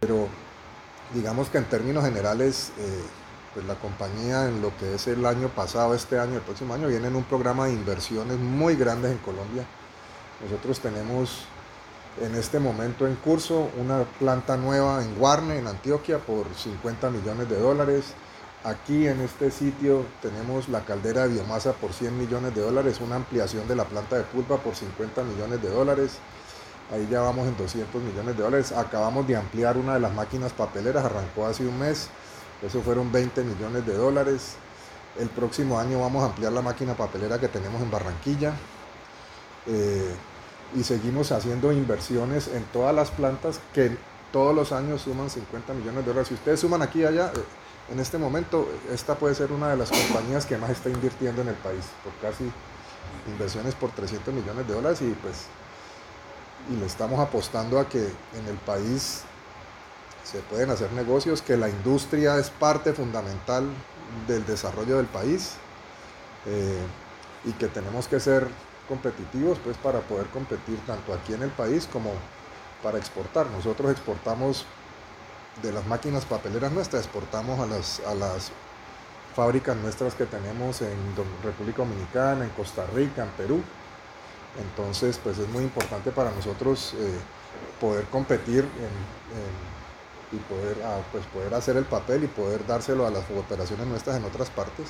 pero digamos que en términos generales, eh, pues la compañía en lo que es el año pasado, este año, el próximo año, viene en un programa de inversiones muy grandes en Colombia. Nosotros tenemos en este momento en curso una planta nueva en Guarne, en Antioquia, por 50 millones de dólares. Aquí en este sitio tenemos la caldera de biomasa por 100 millones de dólares, una ampliación de la planta de pulpa por 50 millones de dólares. Ahí ya vamos en 200 millones de dólares. Acabamos de ampliar una de las máquinas papeleras, arrancó hace un mes. Eso fueron 20 millones de dólares. El próximo año vamos a ampliar la máquina papelera que tenemos en Barranquilla. Eh, y seguimos haciendo inversiones en todas las plantas que todos los años suman 50 millones de dólares. Si ustedes suman aquí y allá, eh, en este momento, esta puede ser una de las compañías que más está invirtiendo en el país, por casi inversiones por 300 millones de dólares y pues y le estamos apostando a que en el país se pueden hacer negocios, que la industria es parte fundamental del desarrollo del país eh, y que tenemos que ser competitivos pues para poder competir tanto aquí en el país como para exportar. Nosotros exportamos de las máquinas papeleras nuestras, exportamos a las, a las fábricas nuestras que tenemos en República Dominicana, en Costa Rica, en Perú, entonces, pues es muy importante para nosotros eh, poder competir y poder, ah, pues poder hacer el papel y poder dárselo a las operaciones nuestras en otras partes.